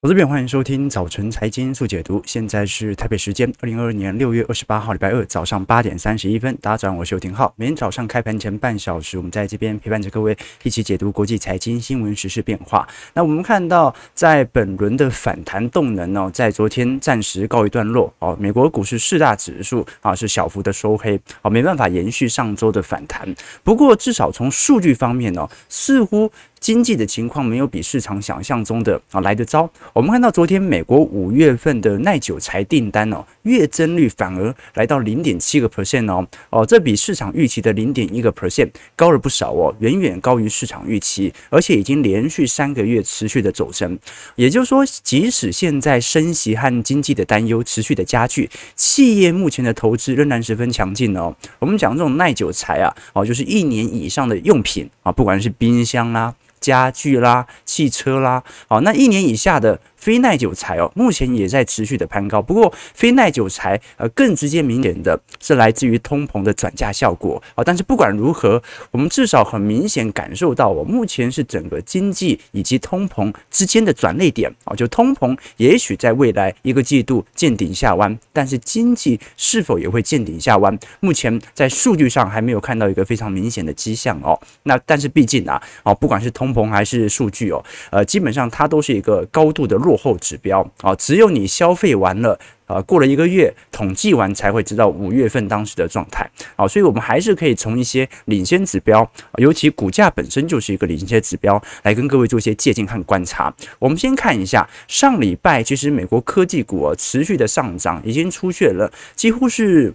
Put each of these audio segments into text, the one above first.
投资朋友，欢迎收听早晨财经速解读。现在是台北时间二零二二年六月二十八号，礼拜二早上八点三十一分。大家早上好，我是邱廷浩。每天早上开盘前半小时，我们在这边陪伴着各位一起解读国际财经新闻、时事变化。那我们看到，在本轮的反弹动能呢，在昨天暂时告一段落。哦，美国股市四大指数啊是小幅的收黑，哦，没办法延续上周的反弹。不过，至少从数据方面呢，似乎。经济的情况没有比市场想象中的啊来得糟。我们看到昨天美国五月份的耐久材订单哦，月增率反而来到零点七个 percent 哦哦，这比市场预期的零点一个 percent 高了不少哦，远远高于市场预期，而且已经连续三个月持续的走升。也就是说，即使现在升息和经济的担忧持续的加剧，企业目前的投资仍然十分强劲哦。我们讲这种耐久材啊，哦，就是一年以上的用品啊，不管是冰箱啦、家具啦、汽车啦，好，那一年以下的。非耐久材哦，目前也在持续的攀高。不过，非耐久材呃更直接明显的是来自于通膨的转嫁效果啊。但是不管如何，我们至少很明显感受到，我目前是整个经济以及通膨之间的转捩点啊。就通膨也许在未来一个季度见顶下弯，但是经济是否也会见顶下弯？目前在数据上还没有看到一个非常明显的迹象哦。那但是毕竟啊，哦不管是通膨还是数据哦，呃基本上它都是一个高度的落后指标啊，只有你消费完了啊，过了一个月统计完才会知道五月份当时的状态啊，所以我们还是可以从一些领先指标，尤其股价本身就是一个领先指标，来跟各位做一些借鉴和观察。我们先看一下上礼拜，其实美国科技股持续的上涨，已经出现了几乎是。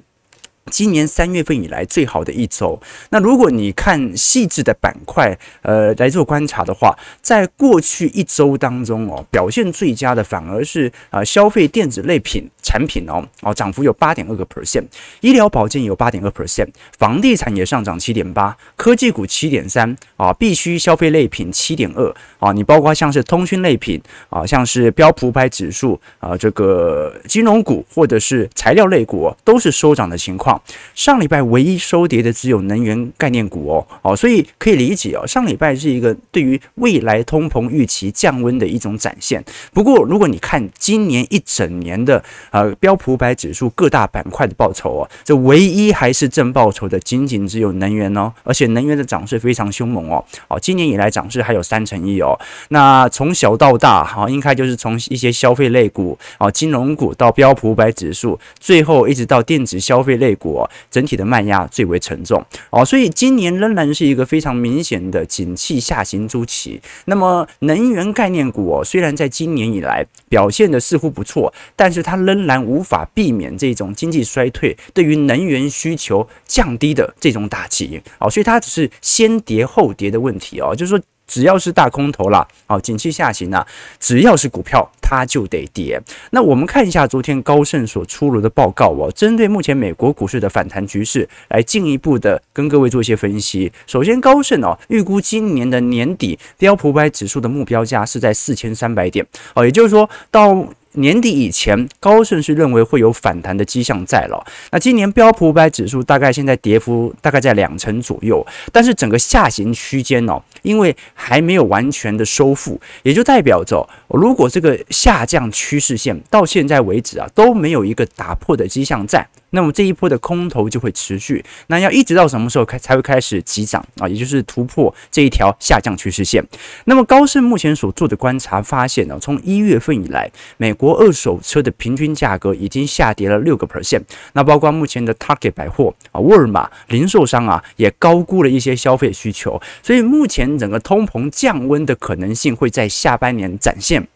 今年三月份以来最好的一周。那如果你看细致的板块，呃，来做观察的话，在过去一周当中哦，表现最佳的反而是啊消费电子类品产品哦，哦涨幅有八点二个 percent，医疗保健有八点二 percent，房地产也上涨七点八，科技股七点三啊，必需消费类品七点二啊，你包括像是通讯类品啊，像是标普五百指数啊，这个金融股或者是材料类股都是收涨的情况。上礼拜唯一收跌的只有能源概念股哦，哦，所以可以理解哦，上礼拜是一个对于未来通膨预期降温的一种展现。不过，如果你看今年一整年的呃标普五百指数各大板块的报酬哦，这唯一还是正报酬的，仅仅只有能源哦，而且能源的涨势非常凶猛哦，哦，今年以来涨势还有三成一哦。那从小到大哈，应该就是从一些消费类股啊、金融股到标普五百指数，最后一直到电子消费类股。整体的卖压最为沉重哦，所以今年仍然是一个非常明显的景气下行周期。那么能源概念股哦，虽然在今年以来表现的似乎不错，但是它仍然无法避免这种经济衰退对于能源需求降低的这种打击哦，所以它只是先跌后跌的问题哦，就是说。只要是大空头了，哦，景气下行啊，只要是股票，它就得跌。那我们看一下昨天高盛所出炉的报告哦，针对目前美国股市的反弹局势，来进一步的跟各位做一些分析。首先，高盛哦预估今年的年底标普五百指数的目标价是在四千三百点哦，也就是说到。年底以前，高盛是认为会有反弹的迹象在了。那今年标普五百指数大概现在跌幅大概在两成左右，但是整个下行区间哦，因为还没有完全的收复，也就代表着，如果这个下降趋势线到现在为止啊都没有一个打破的迹象在。那么这一波的空头就会持续，那要一直到什么时候开才会开始急涨啊？也就是突破这一条下降趋势线。那么高盛目前所做的观察发现呢，从一月份以来，美国二手车的平均价格已经下跌了六个 percent。那包括目前的 Target 百货啊、沃尔玛零售商啊，也高估了一些消费需求，所以目前整个通膨降温的可能性会在下半年展现。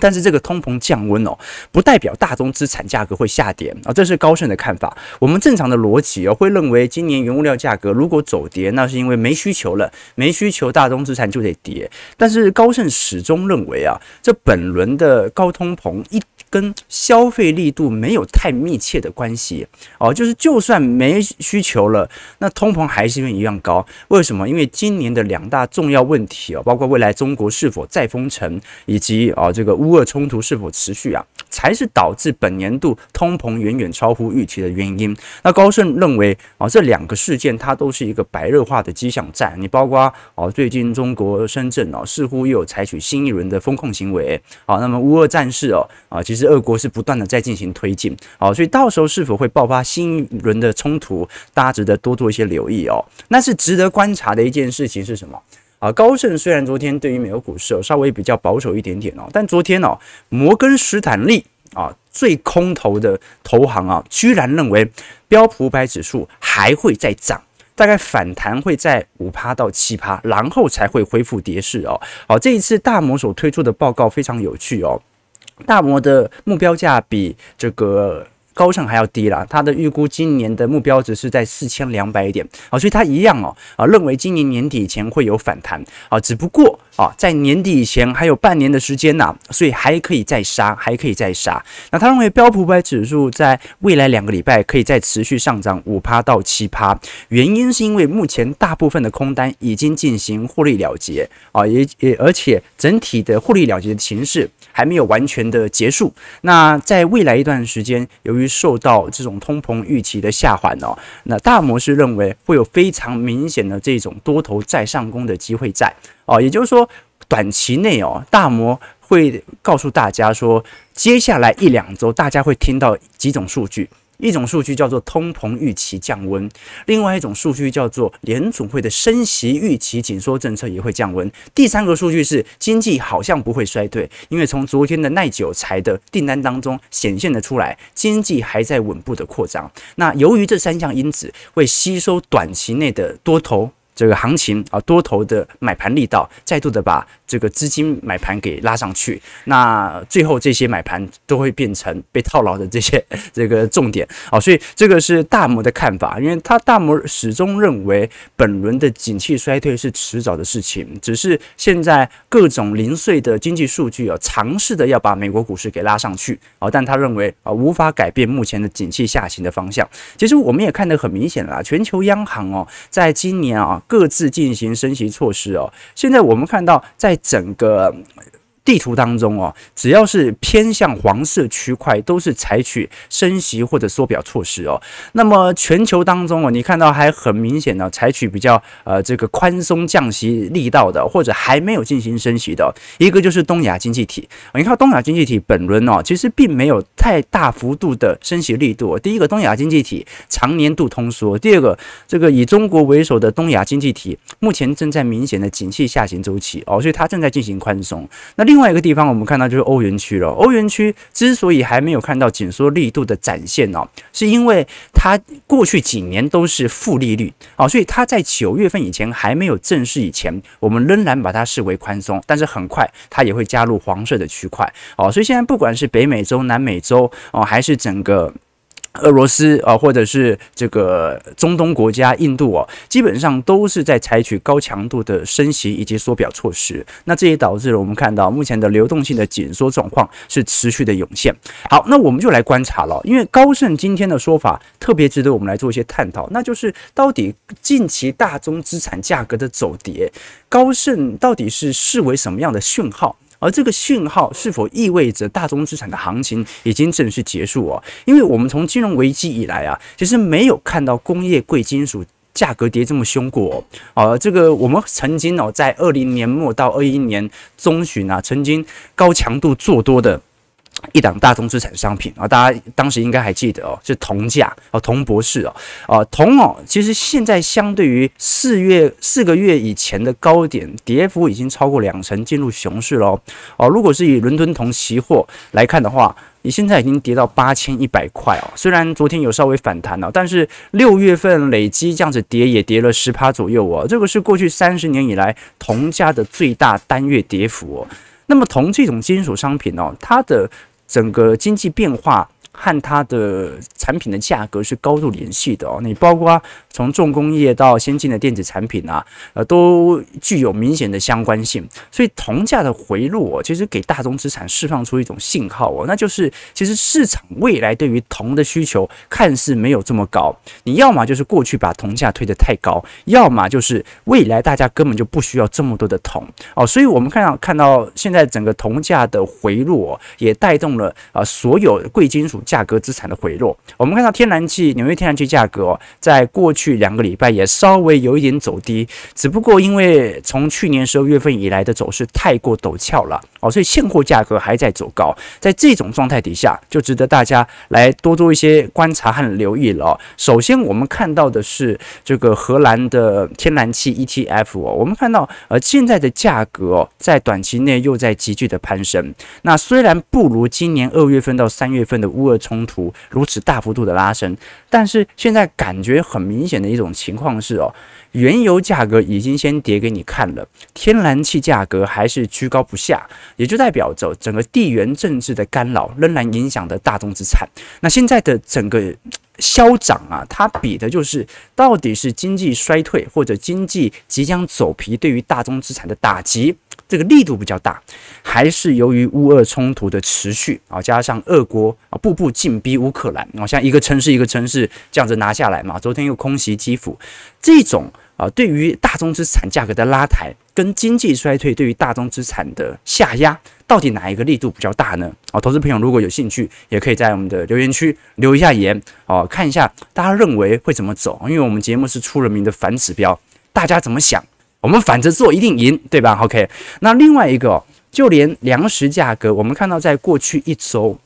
但是这个通膨降温哦，不代表大宗资产价格会下跌啊，这是高盛的看法。我们正常的逻辑哦，会认为今年原物料价格如果走跌，那是因为没需求了，没需求，大宗资产就得跌。但是高盛始终认为啊，这本轮的高通膨一。跟消费力度没有太密切的关系哦，就是就算没需求了，那通膨还是一样高。为什么？因为今年的两大重要问题哦，包括未来中国是否再封城，以及啊这个乌俄冲突是否持续啊。才是导致本年度通膨远远超乎预期的原因。那高盛认为啊，这两个事件它都是一个白热化的迹象战。你包括哦，最近中国深圳哦，似乎又有采取新一轮的风控行为。好，那么乌俄战事哦，啊，其实俄国是不断的在进行推进。好，所以到时候是否会爆发新一轮的冲突，大家值得多做一些留意哦。那是值得观察的一件事情是什么？啊，高盛虽然昨天对于美国股市哦稍微比较保守一点点哦，但昨天哦，摩根士丹利啊最空头的投行啊，居然认为标普五百指数还会再涨，大概反弹会在五趴到七趴，然后才会恢复跌势哦。好，这一次大摩所推出的报告非常有趣哦，大摩的目标价比这个。高盛还要低啦，他的预估今年的目标值是在四千两百点。啊，所以他一样哦啊，认为今年年底前会有反弹。啊，只不过啊，在年底以前还有半年的时间呐，所以还可以再杀，还可以再杀。那他认为标普五百指数在未来两个礼拜可以再持续上涨五趴到七趴，原因是因为目前大部分的空单已经进行获利了结啊，也也而且整体的获利了结的形势还没有完全的结束。那在未来一段时间，由于受到这种通膨预期的下滑哦，那大摩是认为会有非常明显的这种多头再上攻的机会在哦，也就是说短期内哦，大摩会告诉大家说，接下来一两周大家会听到几种数据。一种数据叫做通膨预期降温，另外一种数据叫做联总会的升息预期紧缩政策也会降温。第三个数据是经济好像不会衰退，因为从昨天的耐久材的订单当中显现得出来，经济还在稳步的扩张。那由于这三项因子会吸收短期内的多头。这个行情啊，多头的买盘力道再度的把这个资金买盘给拉上去，那最后这些买盘都会变成被套牢的这些这个重点啊，所以这个是大摩的看法，因为他大摩始终认为本轮的景气衰退是迟早的事情，只是现在各种零碎的经济数据啊，尝试的要把美国股市给拉上去啊，但他认为啊，无法改变目前的景气下行的方向。其实我们也看得很明显了，全球央行哦，在今年啊。各自进行升级措施哦。现在我们看到，在整个地图当中哦，只要是偏向黄色区块，都是采取升息或者缩表措施哦。那么全球当中哦，你看到还很明显的采取比较呃这个宽松降息力道的，或者还没有进行升息的，一个就是东亚经济体。你看东亚经济体本轮哦，其实并没有太大幅度的升息力度。第一个，东亚经济体长年度通缩；第二个，这个以中国为首的东亚经济体目前正在明显的景气下行周期哦，所以它正在进行宽松。那另另外一个地方，我们看到就是欧元区了。欧元区之所以还没有看到紧缩力度的展现哦，是因为它过去几年都是负利率哦，所以它在九月份以前还没有正式以前，我们仍然把它视为宽松。但是很快它也会加入黄色的区块哦，所以现在不管是北美洲、南美洲哦，还是整个。俄罗斯啊，或者是这个中东国家印度哦，基本上都是在采取高强度的升息以及缩表措施。那这也导致了我们看到目前的流动性的紧缩状况是持续的涌现。好，那我们就来观察了，因为高盛今天的说法特别值得我们来做一些探讨，那就是到底近期大宗资产价格的走跌，高盛到底是视为什么样的讯号？而这个讯号是否意味着大宗资产的行情已经正式结束哦？因为我们从金融危机以来啊，其实没有看到工业贵金属价格跌这么凶过哦。啊，这个我们曾经哦，在二零年末到二一年中旬啊，曾经高强度做多的。一档大宗资产商品啊，大家当时应该还记得哦，是铜价哦，铜博士哦，啊铜哦，其实现在相对于四月四个月以前的高点，跌幅已经超过两成，进入熊市了哦。如果是以伦敦铜期货来看的话，你现在已经跌到八千一百块哦。虽然昨天有稍微反弹了，但是六月份累积这样子跌也跌了十趴左右哦，这个是过去三十年以来铜价的最大单月跌幅哦。那么铜这种金属商品哦，它的整个经济变化和它的产品的价格是高度联系的哦。你包括从重工业到先进的电子产品啊，呃，都具有明显的相关性。所以铜价的回落，其实给大宗资产释放出一种信号哦，那就是其实市场未来对于铜的需求看似没有这么高。你要么就是过去把铜价推得太高，要么就是未来大家根本就不需要这么多的铜哦。所以我们看到看到现在整个铜价的回落，也带动了啊所有贵金属价格资产的回落。我们看到天然气，纽约天然气价格，在过去两个礼拜也稍微有一点走低，只不过因为从去年十二月份以来的走势太过陡峭了哦，所以现货价格还在走高。在这种状态底下，就值得大家来多做一些观察和留意了。首先，我们看到的是这个荷兰的天然气 ETF，我们看到呃现在的价格，在短期内又在急剧的攀升。那虽然不如今年二月份到三月份的乌尔冲突如此大幅度的拉升，但是现在感觉很明显的一种情况是哦，原油价格已经先跌给你看了，天然气价格还是居高不下，也就代表着整个地缘政治的干扰仍然影响着大宗资产。那现在的整个。消长啊，它比的就是到底是经济衰退或者经济即将走皮，对于大宗资产的打击这个力度比较大，还是由于乌俄冲突的持续啊，加上俄国啊步步进逼乌克兰啊，像一个城市一个城市这样子拿下来嘛，昨天又空袭基辅，这种啊对于大宗资产价格的拉抬，跟经济衰退对于大宗资产的下压。到底哪一个力度比较大呢？啊，投资朋友如果有兴趣，也可以在我们的留言区留一下言哦，看一下大家认为会怎么走。因为我们节目是出了名的反指标，大家怎么想，我们反着做一定赢，对吧？OK，那另外一个，就连粮食价格，我们看到在过去一周。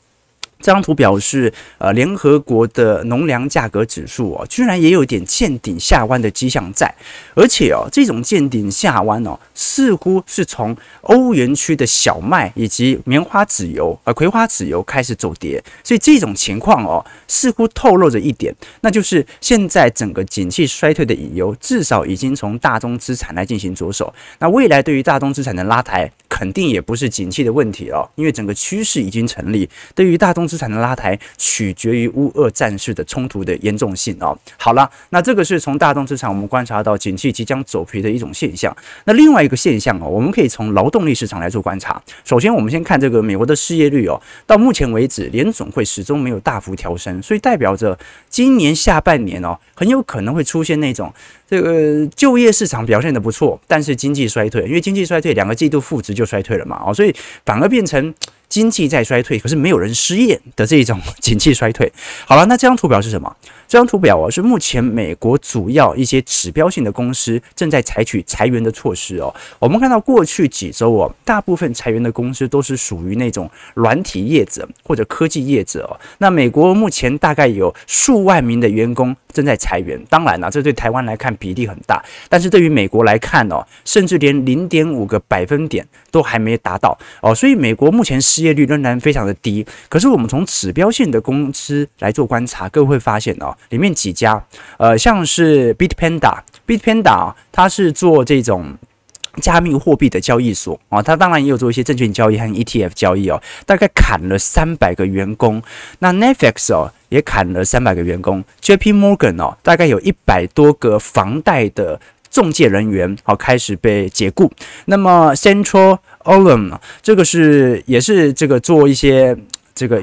这张图表示，呃，联合国的农粮价格指数哦，居然也有点见顶下弯的迹象在，而且哦，这种见顶下弯哦，似乎是从欧元区的小麦以及棉花籽油、呃葵花籽油开始走跌，所以这种情况哦，似乎透露着一点，那就是现在整个景气衰退的隐忧，至少已经从大宗资产来进行着手，那未来对于大宗资产的拉抬，肯定也不是景气的问题哦，因为整个趋势已经成立，对于大宗。资产的拉抬取决于乌俄战事的冲突的严重性哦。好了，那这个是从大宗资产我们观察到景气即将走皮的一种现象。那另外一个现象哦，我们可以从劳动力市场来做观察。首先，我们先看这个美国的失业率哦，到目前为止联总会始终没有大幅调升，所以代表着今年下半年哦，很有可能会出现那种这个就业市场表现的不错，但是经济衰退，因为经济衰退两个季度负值就衰退了嘛哦，所以反而变成。经济在衰退，可是没有人失业的这一种景气衰退。好了，那这张图表是什么？这张图表啊，是目前美国主要一些指标性的公司正在采取裁员的措施哦。我们看到过去几周哦，大部分裁员的公司都是属于那种软体业者或者科技业者哦。那美国目前大概有数万名的员工正在裁员。当然了，这对台湾来看比例很大，但是对于美国来看哦，甚至连零点五个百分点都还没达到哦。所以美国目前失业率仍然非常的低。可是我们从指标性的公司来做观察，各位会发现哦。里面几家，呃，像是 Bitpanda，Bitpanda 它是做这种加密货币的交易所啊，它当然也有做一些证券交易和 ETF 交易哦，大概砍了三百个员工。那 Netflix 哦也砍了三百个员工，JP Morgan 哦大概有一百多个房贷的中介人员哦开始被解雇。那么 Central olm 这个是也是这个做一些这个。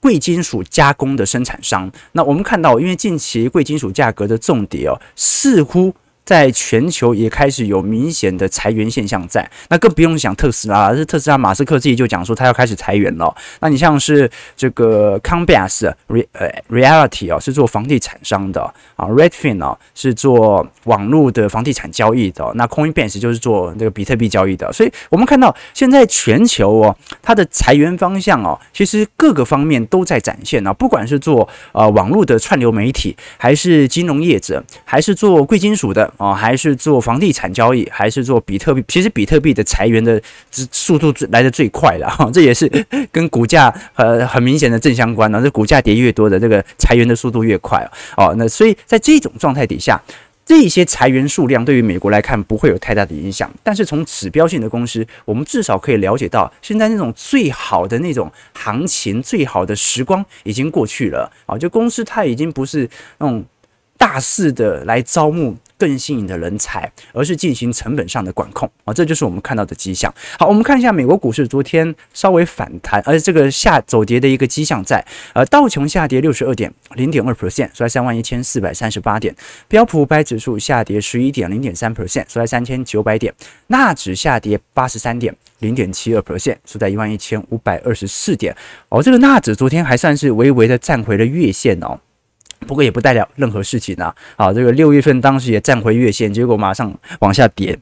贵金属加工的生产商，那我们看到，因为近期贵金属价格的重跌哦，似乎。在全球也开始有明显的裁员现象在，那更不用想特斯拉了。是特斯拉，马斯克自己就讲说他要开始裁员了。那你像是这个 Coinbase Re 呃 Reality 哦，是做房地产商的啊，Redfin 哦是做网络的房地产交易的。那 Coinbase 就是做这个比特币交易的。所以我们看到现在全球哦，它的裁员方向哦，其实各个方面都在展现啊。不管是做呃网络的串流媒体，还是金融业者，还是做贵金属的。哦，还是做房地产交易，还是做比特币？其实比特币的裁员的速度来得最快了哈，这也是跟股价呃很明显的正相关呢。这股价跌越多的，这个裁员的速度越快哦。那所以在这种状态底下，这些裁员数量对于美国来看不会有太大的影响，但是从指标性的公司，我们至少可以了解到，现在那种最好的那种行情、最好的时光已经过去了啊！就公司它已经不是那种大肆的来招募。更吸引的人才，而是进行成本上的管控啊，这就是我们看到的迹象。好，我们看一下美国股市昨天稍微反弹，而这个下走跌的一个迹象在，呃，道琼下跌六十二点零点二 percent，收在三万一千四百三十八点；标普五百指数下跌十一点零点三 percent，收在三千九百点；纳指下跌八十三点零点七二 percent，收在一万一千五百二十四点。哦，这个纳指昨天还算是微微的站回了月线哦。不过也不代表任何事情啊！好，这个六月份当时也站回月线，结果马上往下跌。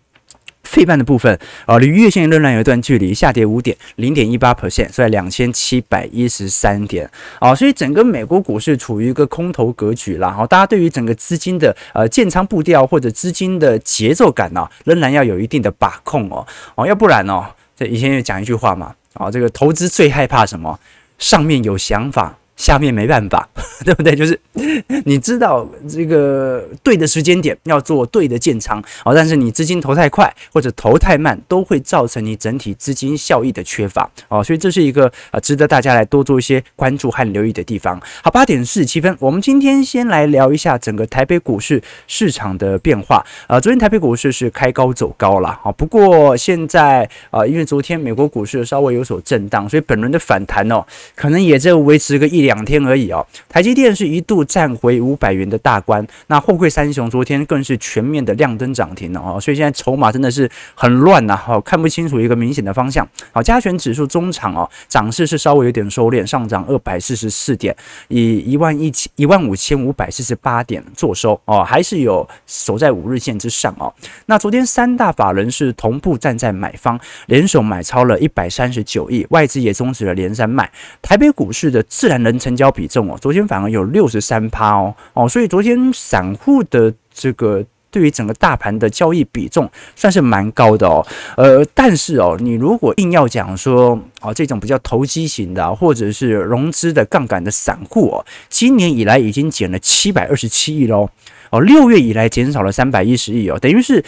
费半的部分啊，离月线仍然有一段距离，下跌五点零点一八 percent，所以两千七百一十三点啊。所以整个美国股市处于一个空头格局啦。好，大家对于整个资金的呃建仓步调或者资金的节奏感呢、仍然要有一定的把控哦。哦，要不然哦，这以前也讲一句话嘛，啊，这个投资最害怕什么？上面有想法。下面没办法，对不对？就是 你知道这个对的时间点要做对的建仓哦，但是你资金投太快或者投太慢，都会造成你整体资金效益的缺乏哦，所以这是一个呃值得大家来多做一些关注和留意的地方。好，八点四十七分，我们今天先来聊一下整个台北股市市场的变化。呃，昨天台北股市是开高走高了啊，不过现在啊，因为昨天美国股市稍微有所震荡，所以本轮的反弹哦，可能也就维持个一两。两天而已哦，台积电是一度站回五百元的大关，那货柜三雄昨天更是全面的亮灯涨停了哦，所以现在筹码真的是很乱呐，好看不清楚一个明显的方向。好，加权指数中场哦，涨势是稍微有点收敛，上涨二百四十四点，以一万一千一万五千五百四十八点作收哦，还是有守在五日线之上哦。那昨天三大法人是同步站在买方，联手买超了一百三十九亿，外资也终止了连三卖。台北股市的自然人。成交比重哦，昨天反而有六十三趴哦哦，所以昨天散户的这个对于整个大盘的交易比重算是蛮高的哦，呃，但是哦，你如果硬要讲说哦，这种比较投机型的或者是融资的杠杆的散户哦，今年以来已经减了七百二十七亿喽哦，六月以来减少了三百一十亿哦，等于是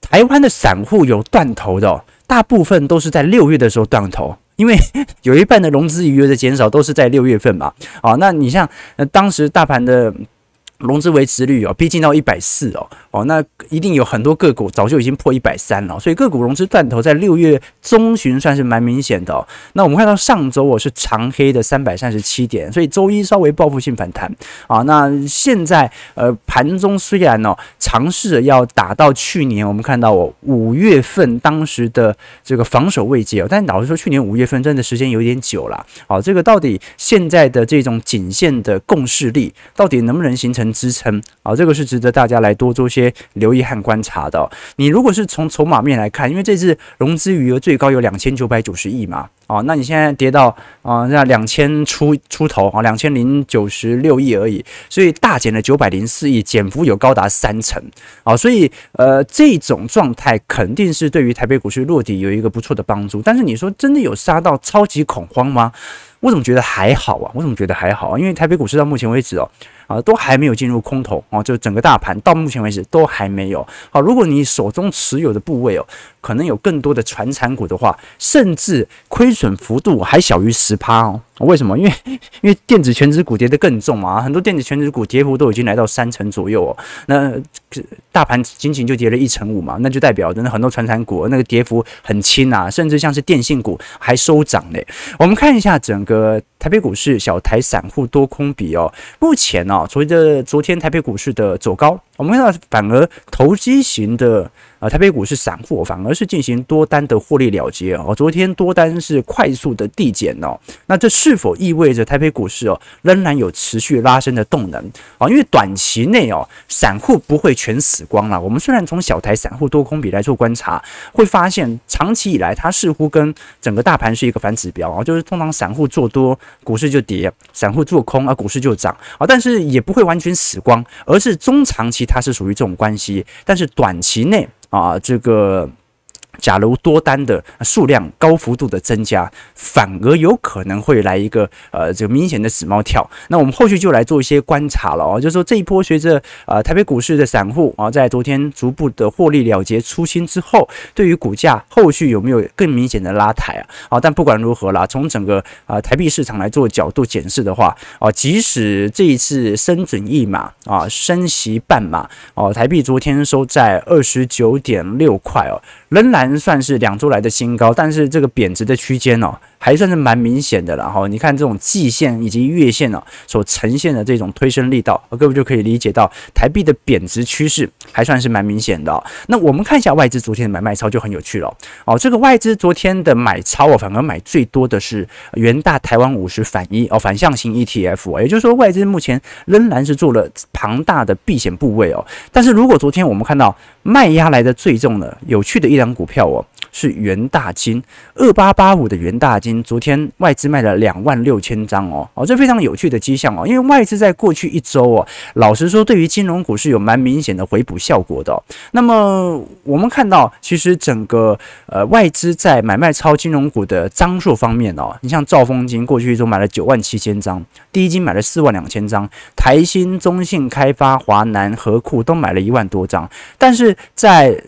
台湾的散户有断头的哦，大部分都是在六月的时候断头。因为有一半的融资余额的减少都是在六月份嘛，啊，那你像那当时大盘的。融资维持率哦，逼近到一百四哦哦，那一定有很多个股早就已经破一百三了，所以个股融资断头在六月中旬算是蛮明显的哦。那我们看到上周我是长黑的三百三十七点，所以周一稍微报复性反弹啊。那现在呃盘中虽然哦尝试着要打到去年我们看到我五月份当时的这个防守位阶哦，但老实说去年五月份真的时间有点久了。好，这个到底现在的这种颈线的共识力到底能不能形成支撑啊，这个是值得大家来多做些留意和观察的。你如果是从筹码面来看，因为这次融资余额最高有两千九百九十亿嘛，哦，那你现在跌到啊，那两千出出头啊，两千零九十六亿而已，所以大减了九百零四亿，减幅有高达三成啊，所以呃，这种状态肯定是对于台北股市落底有一个不错的帮助。但是你说真的有杀到超级恐慌吗？我怎么觉得还好啊？我怎么觉得还好啊？因为台北股市到目前为止哦。啊，都还没有进入空头啊，就整个大盘到目前为止都还没有。好，如果你手中持有的部位哦，可能有更多的传产股的话，甚至亏损幅度还小于十趴哦。为什么？因为因为电子全指股跌得更重嘛，很多电子全指股跌幅都已经来到三成左右哦。那大盘仅仅就跌了一成五嘛，那就代表真的很多传产股那个跌幅很轻啊，甚至像是电信股还收涨嘞。我们看一下整个台北股市小台散户多空比哦，目前呢，随着昨天台北股市的走高，我们看到反而投机型的。啊，台北股市散户反而是进行多单的获利了结哦。昨天多单是快速的递减哦，那这是否意味着台北股市哦仍然有持续拉升的动能啊？因为短期内哦，散户不会全死光了。我们虽然从小台散户多空比来做观察，会发现长期以来它似乎跟整个大盘是一个反指标啊，就是通常散户做多，股市就跌；散户做空啊，股市就涨啊。但是也不会完全死光，而是中长期它是属于这种关系，但是短期内。啊，这个假如多单的数量高幅度的增加，反而有可能会来一个呃这个明显的死猫跳。那我们后续就来做一些观察了哦，就是说这一波随着呃台北股市的散户啊，在昨天逐步的获利了结出清之后，对于股价后续有没有更明显的拉抬啊？啊，但不管如何啦，从整个啊台币市场来做角度检视的话，啊，即使这一次升准一码啊，升息半码哦，台币昨天收在二十九点六块哦，仍然。算是两周来的新高，但是这个贬值的区间哦，还算是蛮明显的了哈。你看这种季线以及月线哦，所呈现的这种推升力道，各位就可以理解到台币的贬值趋势还算是蛮明显的。那我们看一下外资昨天的买卖超就很有趣了哦。这个外资昨天的买超哦，反而买最多的是元大台湾五十反一哦，反向型 ETF，也就是说外资目前仍然是做了庞大的避险部位哦。但是如果昨天我们看到卖压来的最重的有趣的一档股票。票哦，是元大金二八八五的元大金，昨天外资卖了两万六千张哦哦，这非常有趣的迹象哦，因为外资在过去一周哦，老实说，对于金融股是有蛮明显的回补效果的。那么我们看到，其实整个呃外资在买卖超金融股的张数方面哦，你像兆丰金过去一周买了九万七千张，第一金买了四万两千张，台新、中信、开发、华南、合库都买了一万多张，但是在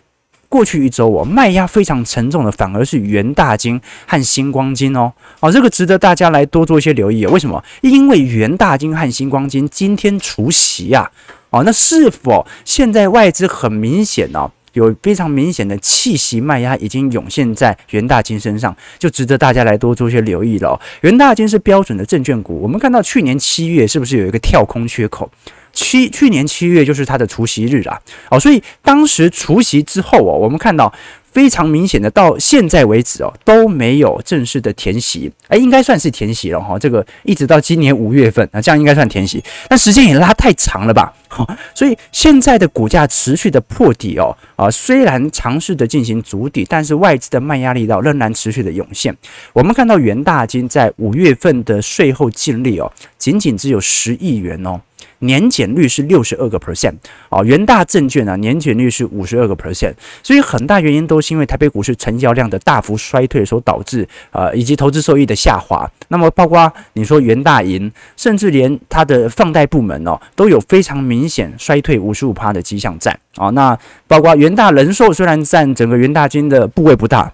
过去一周哦，卖压非常沉重的反而是元大金和星光金哦，哦，这个值得大家来多做一些留意哦。为什么？因为元大金和星光金今天除息呀，哦，那是否现在外资很明显哦，有非常明显的气息卖压已经涌现在元大金身上，就值得大家来多做一些留意了。元大金是标准的证券股，我们看到去年七月是不是有一个跳空缺口？七去年七月就是它的除息日啊，哦，所以当时除息之后哦，我们看到非常明显的，到现在为止哦都没有正式的填息，哎，应该算是填息了哈，这个一直到今年五月份啊，这样应该算填息，但时间也拉太长了吧，哈，所以现在的股价持续的破底哦，啊，虽然尝试的进行筑底，但是外资的卖压力道仍然持续的涌现，我们看到元大金在五月份的税后净利哦，仅仅只有十亿元哦。年减率是六十二个 percent 啊，元大证券啊，年减率是五十二个 percent，所以很大原因都是因为台北股市成交量的大幅衰退所导致，呃，以及投资收益的下滑。那么包括你说元大银，甚至连它的放贷部门哦，都有非常明显衰退五十五趴的迹象在啊。那包括元大人寿，虽然占整个元大金的部位不大，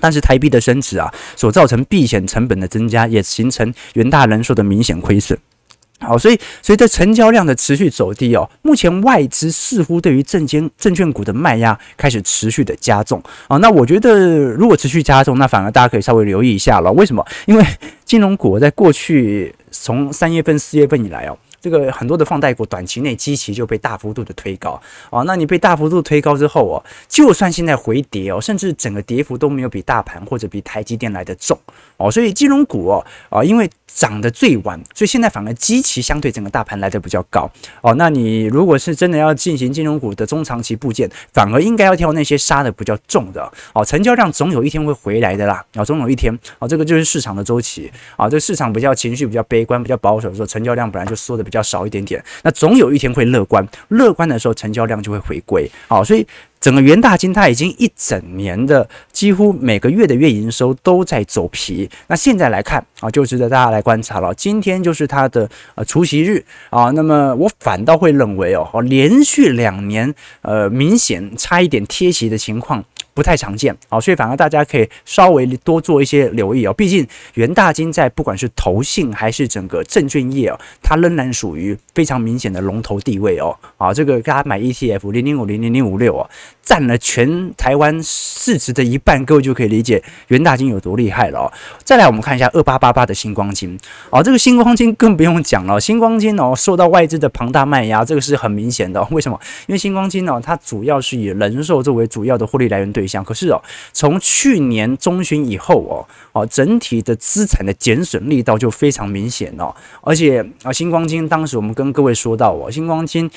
但是台币的升值啊，所造成避险成本的增加，也形成元大人寿的明显亏损。好，所以随着成交量的持续走低哦，目前外资似乎对于证监证券股的卖压开始持续的加重啊。那我觉得如果持续加重，那反而大家可以稍微留意一下了。为什么？因为 金融股在过去从三月份、四月份以来哦。这个很多的放贷股短期内基期就被大幅度的推高。哦，那你被大幅度推高之后哦，就算现在回跌哦，甚至整个跌幅都没有比大盘或者比台积电来得重。哦，所以金融股哦啊，因为涨得最晚，所以现在反而基期相对整个大盘来得比较高。哦。那你如果是真的要进行金融股的中长期部件，反而应该要挑那些杀得比较重的。哦，成交量总有一天会回来的啦，啊，总有一天啊，这个就是市场的周期。啊，这市场比较情绪比较悲观、比较保守的时候，成交量本来就缩的比较较。少一点点，那总有一天会乐观，乐观的时候成交量就会回归。好，所以整个元大金它已经一整年的几乎每个月的月营收都在走皮。那现在来看啊，就值得大家来观察了。今天就是它的呃除息日啊，那么我反倒会认为哦，连续两年呃明显差一点贴息的情况。不太常见啊，所以反而大家可以稍微多做一些留意哦。毕竟元大金在不管是投信还是整个证券业哦，它仍然属于非常明显的龙头地位哦。啊，这个大家买 ETF 零零五零零零五六哦，占了全台湾市值的一半，各位就可以理解元大金有多厉害了哦。再来，我们看一下二八八八的星光金哦，这个星光金更不用讲了，星光金哦受到外资的庞大卖压，这个是很明显的哦。为什么？因为星光金哦，它主要是以人寿作为主要的获利来源对。可是哦，从去年中旬以后哦，哦，整体的资产的减损力道就非常明显哦，而且啊，星光金当时我们跟各位说到哦，星光金。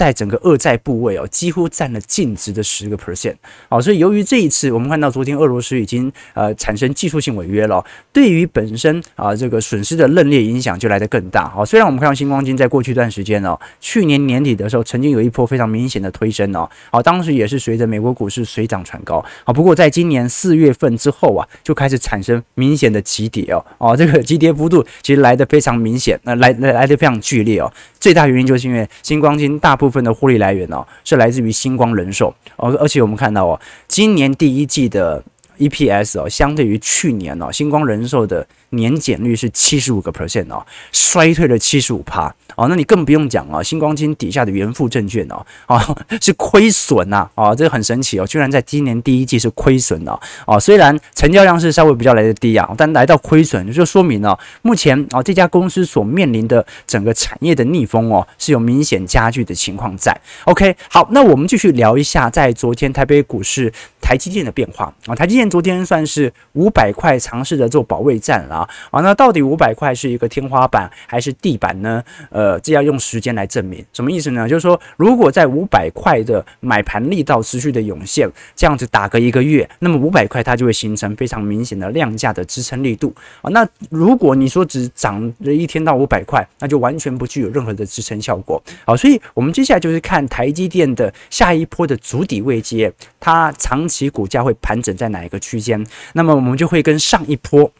在整个二债部位哦，几乎占了净值的十个 percent。好，所以由于这一次我们看到昨天俄罗斯已经呃产生技术性违约了，对于本身啊这个损失的认列影响就来得更大。好，虽然我们看到新光金在过去一段时间哦，去年年底的时候曾经有一波非常明显的推升哦，好，当时也是随着美国股市水涨船高。好，不过在今年四月份之后啊，就开始产生明显的急跌哦，哦，这个急跌幅度其实来得非常明显，那来来来得非常剧烈哦。最大原因就是因为新光金大部分部分的获利来源呢，是来自于星光人寿，而而且我们看到哦，今年第一季的 EPS 哦，相对于去年哦，星光人寿的年减率是七十五个 percent 哦，衰退了七十五趴哦，那你更不用讲啊，新光金底下的元富证券哦，哦 是亏损呐，哦，这很神奇哦，居然在今年第一季是亏损的哦，虽然成交量是稍微比较来的低啊，但来到亏损就说明了目前哦这家公司所面临的整个产业的逆风哦是有明显加剧的情况在。OK，好，那我们继续聊一下在昨天台北股市台积电的变化啊，台积电昨天算是五百块尝试着做保卫战了。啊，那到底五百块是一个天花板还是地板呢？呃，这要用时间来证明。什么意思呢？就是说，如果在五百块的买盘力道持续的涌现，这样子打个一个月，那么五百块它就会形成非常明显的量价的支撑力度啊。那如果你说只涨了一天到五百块，那就完全不具有任何的支撑效果。好，所以我们接下来就是看台积电的下一波的足底位阶，它长期股价会盘整在哪一个区间？那么我们就会跟上一波。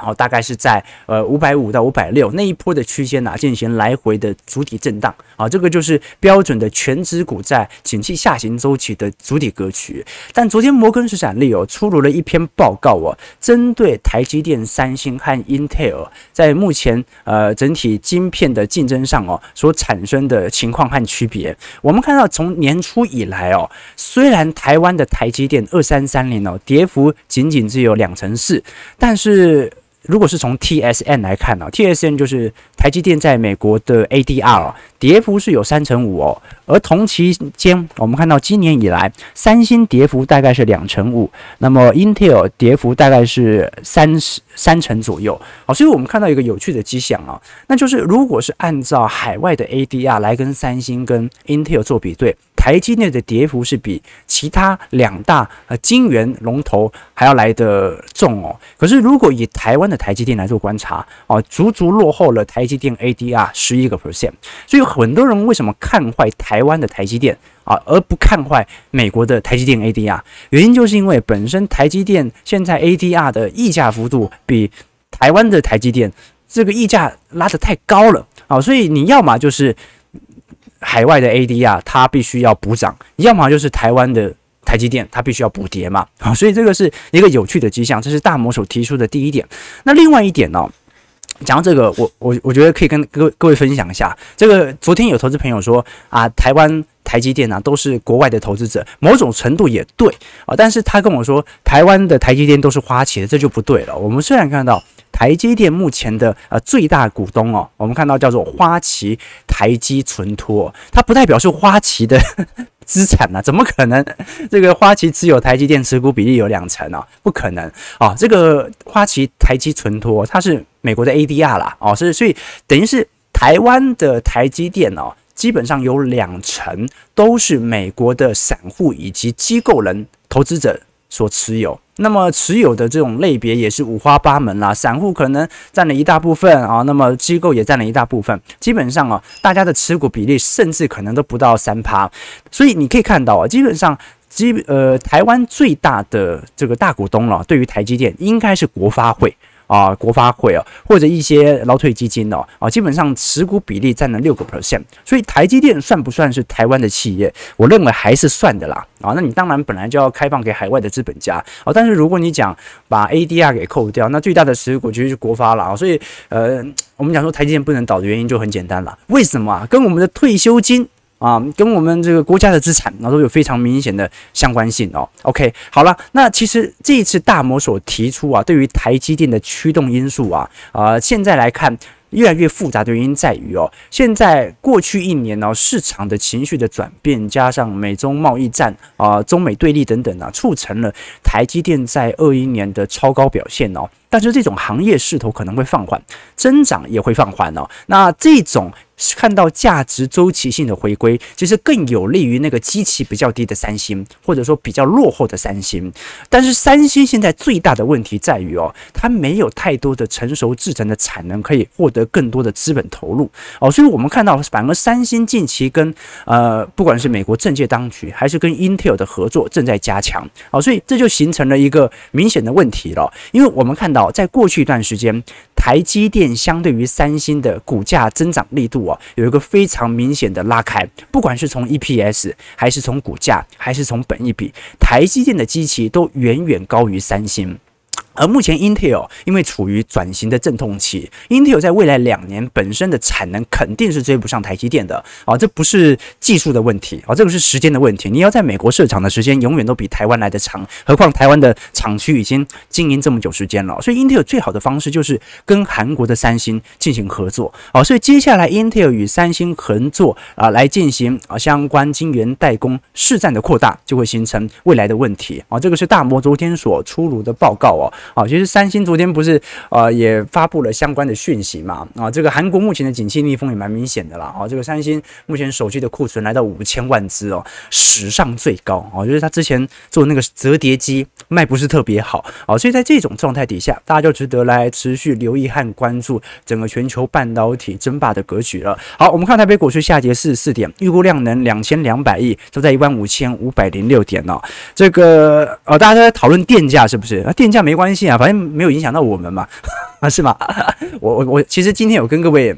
好，大概是在呃五百五到五百六那一波的区间呐，进行来回的主体震荡啊，这个就是标准的权值股在景气下行周期的主体格局。但昨天摩根士丹利哦出炉了一篇报告哦，针对台积电、三星和 Intel 在目前呃整体晶片的竞争上哦所产生的情况和区别。我们看到从年初以来哦，虽然台湾的台积电二三三零哦跌幅仅仅只有两成四，但是如果是从 T S N 来看呢，T S N 就是台积电在美国的 ADR，跌幅是有三成五哦。而同期间，我们看到今年以来，三星跌幅大概是两成五，那么 Intel 跌幅大概是三十三成左右。好，所以我们看到一个有趣的迹象啊，那就是如果是按照海外的 ADR 来跟三星跟 Intel 做比对。台积电的跌幅是比其他两大呃晶圆龙头还要来得重哦。可是如果以台湾的台积电来做观察哦，足足落后了台积电 ADR 十一个 percent。所以很多人为什么看坏台湾的台积电啊，而不看坏美国的台积电 ADR？原因就是因为本身台积电现在 ADR 的溢价幅度比台湾的台积电这个溢价拉得太高了啊，所以你要么就是。海外的 ADR 它必须要补涨，要么就是台湾的台积电它必须要补跌嘛，啊，所以这个是一个有趣的迹象，这是大摩所提出的第一点。那另外一点呢，讲到这个，我我我觉得可以跟各各位分享一下，这个昨天有投资朋友说啊，台湾台积电啊都是国外的投资者，某种程度也对啊，但是他跟我说台湾的台积电都是花旗的，这就不对了。我们虽然看到。台积电目前的呃最大股东哦，我们看到叫做花旗台积存托，它不代表是花旗的 资产啊，怎么可能？这个花旗持有台积电持股比例有两成啊，不可能啊！这个花旗台积存托它是美国的 ADR 啦，哦，是所以等于是台湾的台积电哦，基本上有两成都是美国的散户以及机构人投资者所持有。那么持有的这种类别也是五花八门啦，散户可能占了一大部分啊，那么机构也占了一大部分，基本上啊，大家的持股比例甚至可能都不到三趴，所以你可以看到啊，基本上基呃台湾最大的这个大股东了，对于台积电应该是国发会。啊，国发会啊，或者一些劳退基金哦，啊，基本上持股比例占了六个 percent，所以台积电算不算是台湾的企业？我认为还是算的啦。啊，那你当然本来就要开放给海外的资本家啊，但是如果你讲把 ADR 给扣掉，那最大的持股就是国发了啊。所以呃，我们讲说台积电不能倒的原因就很简单了，为什么啊？跟我们的退休金。啊，跟我们这个国家的资产，那都有非常明显的相关性哦。OK，好了，那其实这一次大摩所提出啊，对于台积电的驱动因素啊，呃，现在来看越来越复杂的原因在于哦，现在过去一年呢，市场的情绪的转变，加上美中贸易战啊、中美对立等等啊，促成了台积电在二一年的超高表现哦。但是这种行业势头可能会放缓，增长也会放缓哦。那这种看到价值周期性的回归，其实更有利于那个基期比较低的三星，或者说比较落后的三星。但是三星现在最大的问题在于哦，它没有太多的成熟制程的产能可以获得更多的资本投入。哦，所以我们看到反而三星近期跟呃不管是美国政界当局还是跟 Intel 的合作正在加强。哦，所以这就形成了一个明显的问题了，因为我们看到在过去一段时间，台积电相对于三星的股价增长力度啊，有一个非常明显的拉开，不管是从 EPS 还是从股价还是从本益比，台积电的基期都远远高于三星。而目前 Intel 因为处于转型的阵痛期，Intel 在未来两年本身的产能肯定是追不上台积电的啊，这不是技术的问题啊，这个是时间的问题。你要在美国设厂的时间永远都比台湾来得长，何况台湾的厂区已经经营这么久时间了，所以 Intel 最好的方式就是跟韩国的三星进行合作啊，所以接下来 Intel 与三星合作啊，来进行啊相关晶圆代工市占的扩大，就会形成未来的问题啊，这个是大摩昨天所出炉的报告哦。好，其实三星昨天不是呃也发布了相关的讯息嘛？啊，这个韩国目前的景气逆风也蛮明显的啦。啊，这个三星目前手机的库存来到五千万只哦，史上最高啊，就是他之前做那个折叠机卖不是特别好啊，所以在这种状态底下，大家就值得来持续留意和关注整个全球半导体争霸的格局了。好，我们看台北股市下跌四十四点，预估量能两千两百亿，都在一万五千五百零六点哦。这个呃，大家都在讨论电价是不是？啊，电价没关系。啊，反正没有影响到我们嘛，啊，是吗？我我我，其实今天有跟各位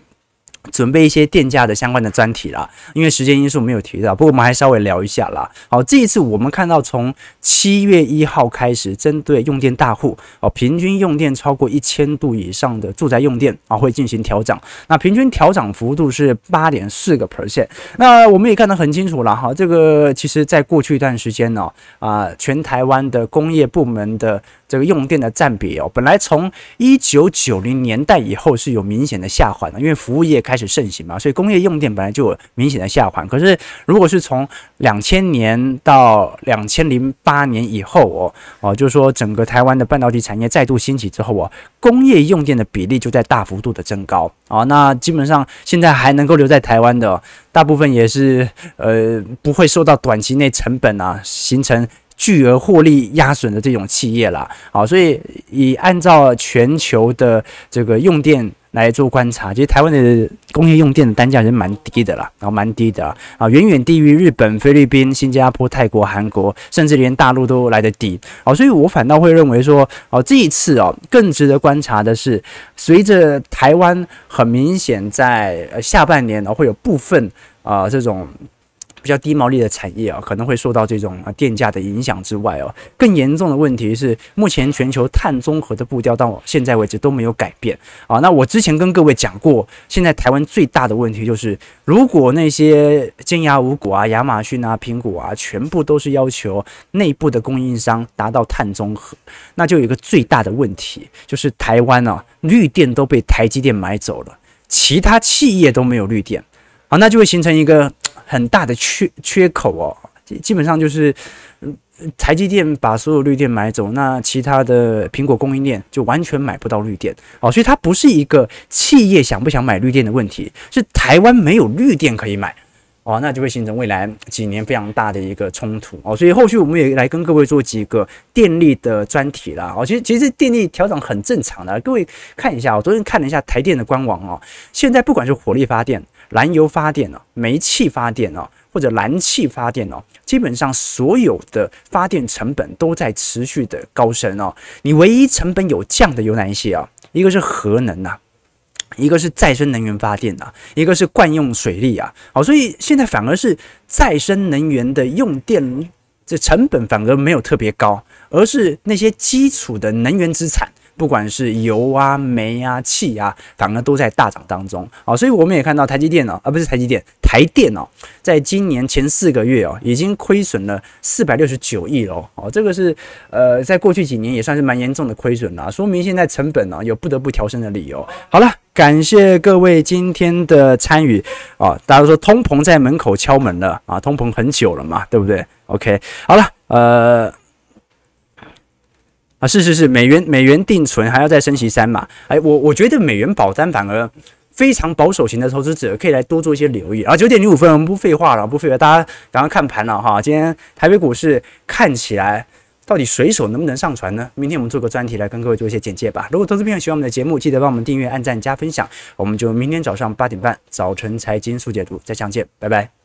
准备一些电价的相关的专题啦，因为时间因素没有提到，不过我们还稍微聊一下啦。好，这一次我们看到从七月一号开始，针对用电大户哦，平均用电超过一千度以上的住宅用电啊，会进行调涨。那平均调涨幅度是八点四个 percent。那我们也看得很清楚了哈，这个其实在过去一段时间呢，啊，全台湾的工业部门的。这个用电的占比哦，本来从一九九零年代以后是有明显的下滑的，因为服务业开始盛行嘛，所以工业用电本来就有明显的下滑。可是如果是从两千年到两千零八年以后哦，哦，就是说整个台湾的半导体产业再度兴起之后哦，工业用电的比例就在大幅度的增高啊。那基本上现在还能够留在台湾的，大部分也是呃不会受到短期内成本啊形成。巨额获利压损的这种企业啦，好，所以以按照全球的这个用电来做观察，其实台湾的工业用电的单价是蛮低的啦，然后蛮低的啊，远远低于日本、菲律宾、新加坡、泰国、韩国，甚至连大陆都来得低，好，所以我反倒会认为说，哦，这一次哦，更值得观察的是，随着台湾很明显在下半年呢会有部分啊这种。比较低毛利的产业啊，可能会受到这种啊电价的影响之外哦，更严重的问题是，目前全球碳中和的步调到现在为止都没有改变啊。那我之前跟各位讲过，现在台湾最大的问题就是，如果那些尖牙五骨啊、亚马逊啊、苹果啊，全部都是要求内部的供应商达到碳中和，那就有一个最大的问题，就是台湾啊绿电都被台积电买走了，其他企业都没有绿电啊，那就会形成一个。很大的缺缺口哦，基本上就是，台积电把所有绿电买走，那其他的苹果供应链就完全买不到绿电。哦，所以它不是一个企业想不想买绿电的问题，是台湾没有绿电可以买。哦，那就会形成未来几年非常大的一个冲突。哦，所以后续我们也来跟各位做几个电力的专题啦。哦，其实其实电力调整很正常的，各位看一下，我昨天看了一下台电的官网哦，现在不管是火力发电。燃油发电哦，煤气发电哦，或者燃气发电哦，基本上所有的发电成本都在持续的高升哦。你唯一成本有降的有哪一些啊？一个是核能呐，一个是再生能源发电呐，一个是惯用水力啊。好，所以现在反而是再生能源的用电这成本反而没有特别高，而是那些基础的能源资产。不管是油啊、煤啊、气啊，反而都在大涨当中啊，所以我们也看到台积电哦，而不是台积电，台电哦，在今年前四个月哦，已经亏损了四百六十九亿了哦，这个是呃，在过去几年也算是蛮严重的亏损了，说明现在成本呢有不得不调升的理由。好了，感谢各位今天的参与啊，大家都说通膨在门口敲门了啊，通膨很久了嘛，对不对？OK，好了，呃。啊，是是是，美元美元定存还要再升息三嘛，哎，我我觉得美元保单反而非常保守型的投资者可以来多做一些留意。啊九点零五分，我们不废话了，不废话，大家赶快看盘了哈。今天台北股市看起来。到底水手能不能上船呢？明天我们做个专题来跟各位做一些简介吧。如果投资朋友喜欢我们的节目，记得帮我们订阅、按赞、加分享。我们就明天早上八点半早晨财经速解读再相见，拜拜。